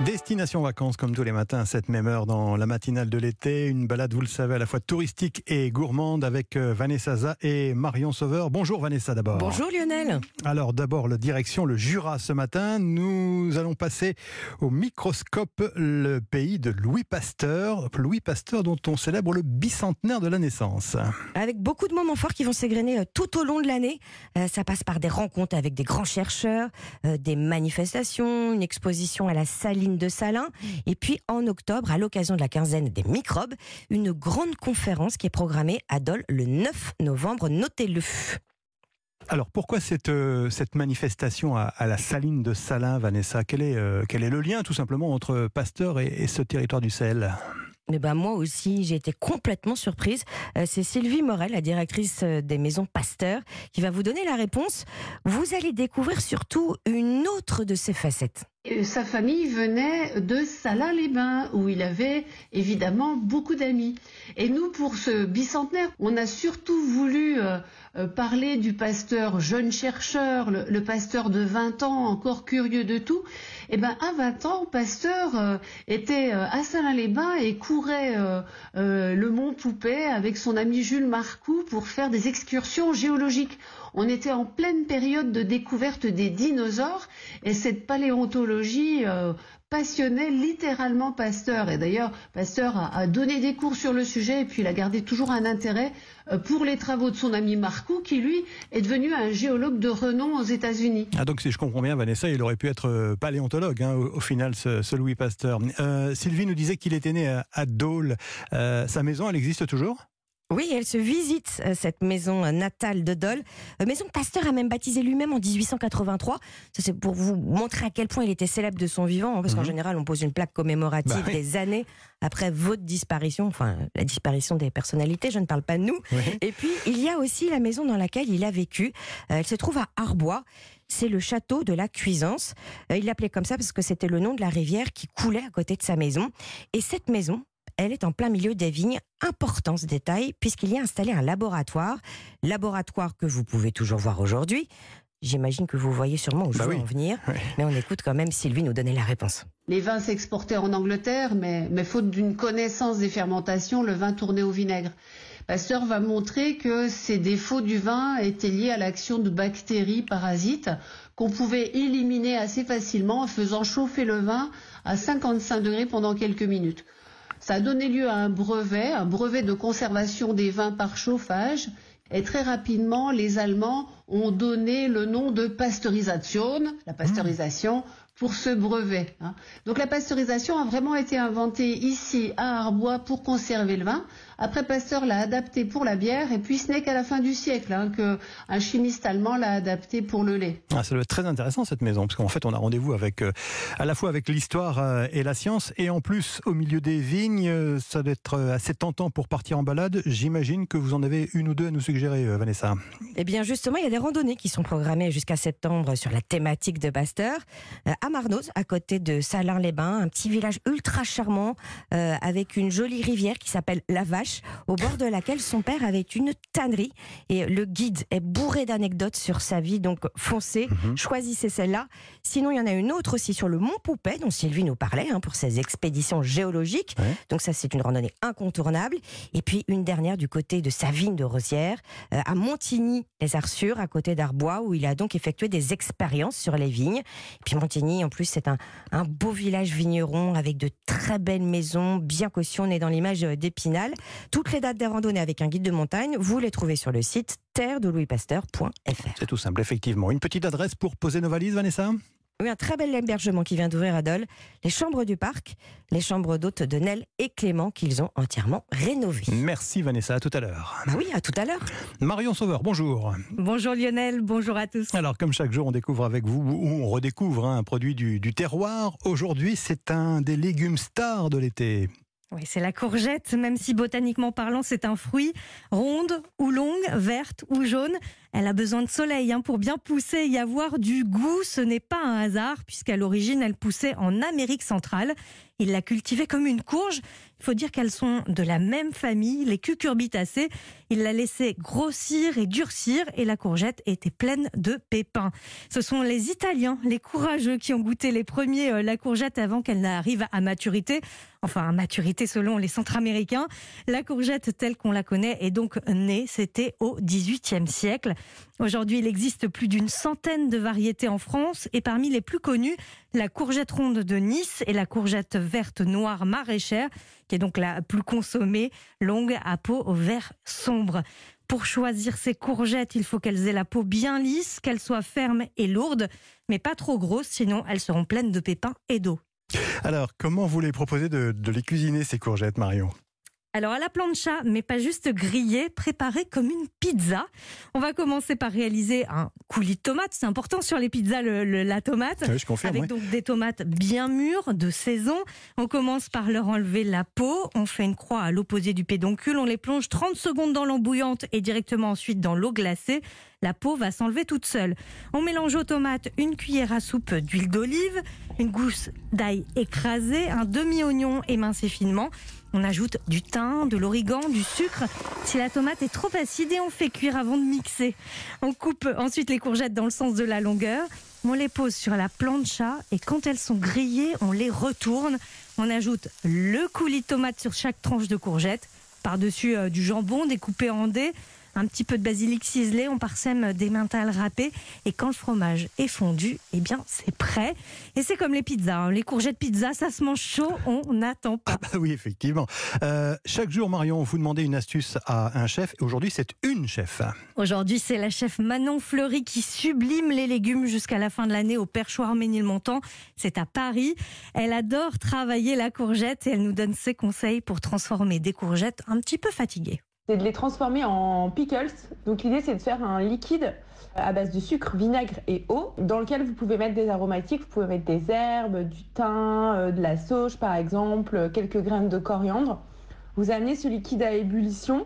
Destination vacances comme tous les matins à cette même heure dans la matinale de l'été. Une balade, vous le savez, à la fois touristique et gourmande avec euh, Vanessa Za et Marion Sauveur. Bonjour Vanessa d'abord. Bonjour Lionel. Alors d'abord la direction le Jura ce matin. Nous allons passer au microscope le pays de Louis Pasteur. Louis Pasteur dont on célèbre le bicentenaire de la naissance. Avec beaucoup de moments forts qui vont s'égrener euh, tout au long de l'année. Euh, ça passe par des rencontres avec des grands chercheurs, des manifestations, une exposition à la de Salins. Et puis en octobre, à l'occasion de la quinzaine des microbes, une grande conférence qui est programmée à Dole le 9 novembre. Notez-le. Alors pourquoi cette, euh, cette manifestation à, la saline de Salins, Vanessa? Quel est, euh, quel est le lien tout simplement entre Pasteur et, ce territoire du Sahel mais ben moi aussi, j'ai été complètement surprise. Euh, c'est Sylvie Morel, la directrice des maisons Pasteur, qui va vous donner la réponse. Vous allez découvrir surtout une autre de ses facettes. Sa famille venait de Salins-les-Bains, où il avait évidemment beaucoup d'amis. Et nous, pour ce bicentenaire, on a surtout voulu euh, euh, parler du pasteur jeune chercheur, le, pasteur de 20 ans, encore curieux de tout. Et eh ben, à 20 ans, pasteur euh, était à Salins-les-Bains et courait le mont Poupée avec son ami Jules Marcoux pour faire des excursions géologiques. On était en pleine période de découverte des dinosaures et cette paléontologie euh, passionnait littéralement Pasteur. Et d'ailleurs, Pasteur a, donné des cours sur le sujet et puis il a gardé toujours un intérêt euh, pour les travaux de son ami Marcou, qui lui est devenu un géologue de renom aux États-Unis. Ah donc si je comprends bien, Vanessa, il aurait pu être euh, paléontologue hein, au, final, ce, Louis Pasteur. Sylvie nous disait qu'il était né à, à Dole. sa maison, elle existe toujours? Oui, elle se visite euh, cette maison euh, natale de Dole. Euh, maison Pasteur a même baptisé lui-même en 1883. Ça, c'est pour vous montrer à quel point il était célèbre de son vivant, hein, parce qu'en mhm. général, on pose une plaque commémorative bah des années après votre disparition, enfin la disparition des personnalités, je ne parle pas de nous. Et puis, il y a aussi la maison dans laquelle il a vécu. elle se trouve à Arbois c'est le château de la Cuisance. il l'appelait comme ça parce que c'était le nom de la rivière qui coulait à côté de sa maison. Et cette maison, elle est en plein milieu des vignes. Important ce détail, puisqu'il y a installé un laboratoire. Laboratoire que vous pouvez toujours voir aujourd'hui. J'imagine que vous voyez sûrement où je bah veux en venir, mais on écoute quand même Sylvie nous donner la réponse. Les vins s'exportaient en Angleterre, mais, mais faute d'une connaissance des fermentations, le vin tournait au vinaigre. Pasteur va montrer que ces défauts du vin étaient liés à l'action de bactéries parasites qu'on pouvait éliminer assez facilement en faisant chauffer le vin à 55 degrés pendant quelques minutes. Ça a donné lieu à un brevet, un brevet de conservation des vins par chauffage. Et très rapidement, les Allemands ont donné le nom de pasteurisation, la pasteurisation, pour ce brevet. Hein. Donc la pasteurisation a vraiment été inventée ici à Arbois pour conserver le vin. Après Pasteur l'a adapté pour la bière et puis ce n'est qu'à la fin du siècle hein, qu'un chimiste allemand l'a adapté pour le lait. Ah, ça doit être très intéressant cette maison parce qu'en fait on a rendez-vous avec euh, à la fois avec l'histoire euh, et la science et en plus au milieu des vignes euh, ça doit être assez tentant pour partir en balade. J'imagine que vous en avez une ou deux à nous suggérer Vanessa. Eh bien justement il y a des randonnées qui sont programmées jusqu'à septembre sur la thématique de Pasteur à Marnoz à côté de Salins-les-Bains, un petit village ultra charmant avec une jolie rivière qui s'appelle La Vache au bord de laquelle son père avait une tannerie. Et le guide est bourré d'anecdotes sur sa vie, donc foncez, mhm. choisissez celle-là. Sinon, il y en a une autre aussi sur le Mont Poupet, dont Sylvie nous parlait, hein, pour ses expéditions géologiques. Donc ça, c'est une randonnée incontournable. Et puis une dernière du côté de Savine de Rosière, euh, à Montigny-les-Arsures, à côté d'Arbois, où il a donc effectué des expériences sur les vignes. Et puis Montigny, en plus, c'est un, un beau village vigneron avec de très belles maisons, bien cautionnées dans l'image d'Épinal. Toutes les dates des randonnées avec un guide de montagne, vous les trouvez sur le site terre de C'est tout simple, effectivement. Une petite adresse pour poser nos valises, Vanessa? Oui, un très bel hébergement qui vient d'ouvrir à Dole, les chambres du parc, les chambres d'hôtes de Nel et Clément qu'ils ont entièrement rénovées. Merci Vanessa, à tout à l'heure. Bah oui, à tout à l'heure. Marion Sauveur, bonjour. Bonjour Lionel, bonjour à tous. Alors comme chaque jour on découvre avec vous, ou on redécouvre hein, un produit du, du terroir, aujourd'hui c'est un des légumes stars de l'été. Oui, c'est la courgette, même si botaniquement parlant, c'est un fruit ronde ou longue, verte ou jaune. Elle a besoin de soleil hein, pour bien pousser et y avoir du goût. Ce n'est pas un hasard puisqu'à l'origine, elle poussait en Amérique centrale. Il l'a cultivée comme une courge. Il faut dire qu'elles sont de la même famille, les cucurbitacées. Il l'a laissée grossir et durcir et la courgette était pleine de pépins. Ce sont les Italiens, les courageux, qui ont goûté les premiers euh, la courgette avant qu'elle n'arrive à maturité. Enfin, à maturité selon les centra-américains. La courgette telle qu'on la connaît est donc née, c'était au XVIIIe siècle. Aujourd'hui, il existe plus d'une centaine de variétés en France et parmi les plus connues, la courgette ronde de Nice et la courgette verte noire maraîchère, qui est donc la plus consommée, longue à peau au vert sombre. Pour choisir ces courgettes, il faut qu'elles aient la peau bien lisse, qu'elles soient fermes et lourdes, mais pas trop grosses, sinon elles seront pleines de pépins et d'eau. Alors, comment vous les proposez de, de les cuisiner, ces courgettes, Marion? Alors à la plancha, mais pas juste grillé, préparé comme une pizza. On va commencer par réaliser un coulis de tomates. C'est important sur les pizzas, le, la tomate. Oui, je confirme, avec oui. donc des tomates bien mûres, de saison. On commence par leur enlever la peau. On fait une croix à l'opposé du pédoncule. On les plonge 30 secondes dans l'eau bouillante et directement ensuite dans l'eau glacée. La peau va s'enlever toute seule. On mélange aux tomates une cuillère à soupe d'huile d'olive, une gousse d'ail écrasé, un demi-oignon émincé finement. On ajoute du thym, de l'origan, du sucre. Si la tomate est trop acide, et on fait cuire avant de mixer. On coupe ensuite les courgettes dans le sens de la longueur. On les pose sur la plancha et quand elles sont grillées, on les retourne. On ajoute le coulis de tomate sur chaque tranche de courgette. Par-dessus euh, du jambon découpé en dés un petit peu de basilic ciselé, on parsème des mentales râpées et quand le fromage est fondu, eh bien c'est prêt. Et c'est comme les pizzas, hein. les courgettes pizza, ça se mange chaud, on n'attend pas. Ah bah oui, effectivement. Euh, chaque jour, Marion, vous demandez une astuce à un chef. Et aujourd'hui, c'est une chef. Aujourd'hui, c'est la chef Manon Fleury qui sublime les légumes jusqu'à la fin de l'année au perchoir Ménilmontant. C'est à Paris. Elle adore travailler la courgette et elle nous donne ses conseils pour transformer des courgettes un petit peu fatiguées c'est de les transformer en pickles. Donc l'idée c'est de faire un liquide à base de sucre, vinaigre et eau, dans lequel vous pouvez mettre des aromatiques, vous pouvez mettre des herbes, du thym, euh, de la sauge par exemple, quelques graines de coriandre. Vous amenez ce liquide à ébullition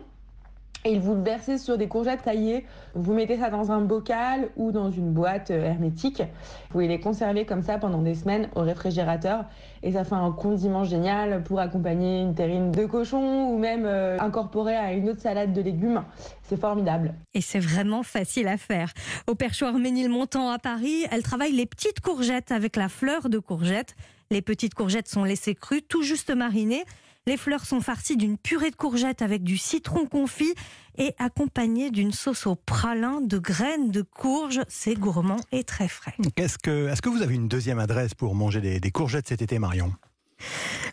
et vous le versez sur des courgettes taillées. Vous mettez ça dans un bocal ou dans une boîte euh, hermétique. Vous pouvez les conserver comme ça pendant des semaines au réfrigérateur et ça fait un condiment génial pour accompagner une terrine de cochon ou même euh, incorporer à une autre salade de légumes. C'est formidable. Et c'est vraiment facile à faire. Au perchoir Ménilmontant à Paris, elle travaille les petites courgettes avec la fleur de courgette. Les petites courgettes sont laissées crues, tout juste marinées. Les fleurs sont farcies d'une purée de courgettes avec du citron confit et accompagnées d'une sauce au pralin de graines de courge. C'est gourmand et très frais. Est-ce que, est que vous avez une deuxième adresse pour manger des, des courgettes cet été, Marion?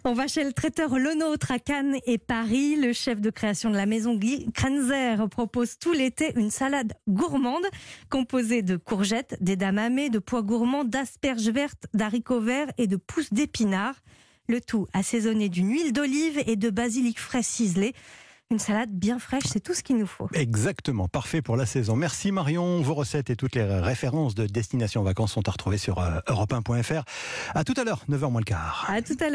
On va chez le traiteur Le Nôtre à Cannes et Paris. Le chef de création de la maison Guy Krenzer propose tout l'été une salade gourmande composée de courgettes, d'édamame, de pois gourmands, d'asperges vertes, d'haricots verts et de pousses d'épinards. Le tout assaisonné d'une huile d'olive et de basilic frais ciselé. Une salade bien fraîche, c'est tout ce qu'il nous faut. Exactement, parfait pour la saison. Merci Marion. Vos recettes et toutes les références de Destination Vacances sont à retrouver sur euh, europe1.fr. À tout à l'heure, 9h moins le quart. À tout à l'heure.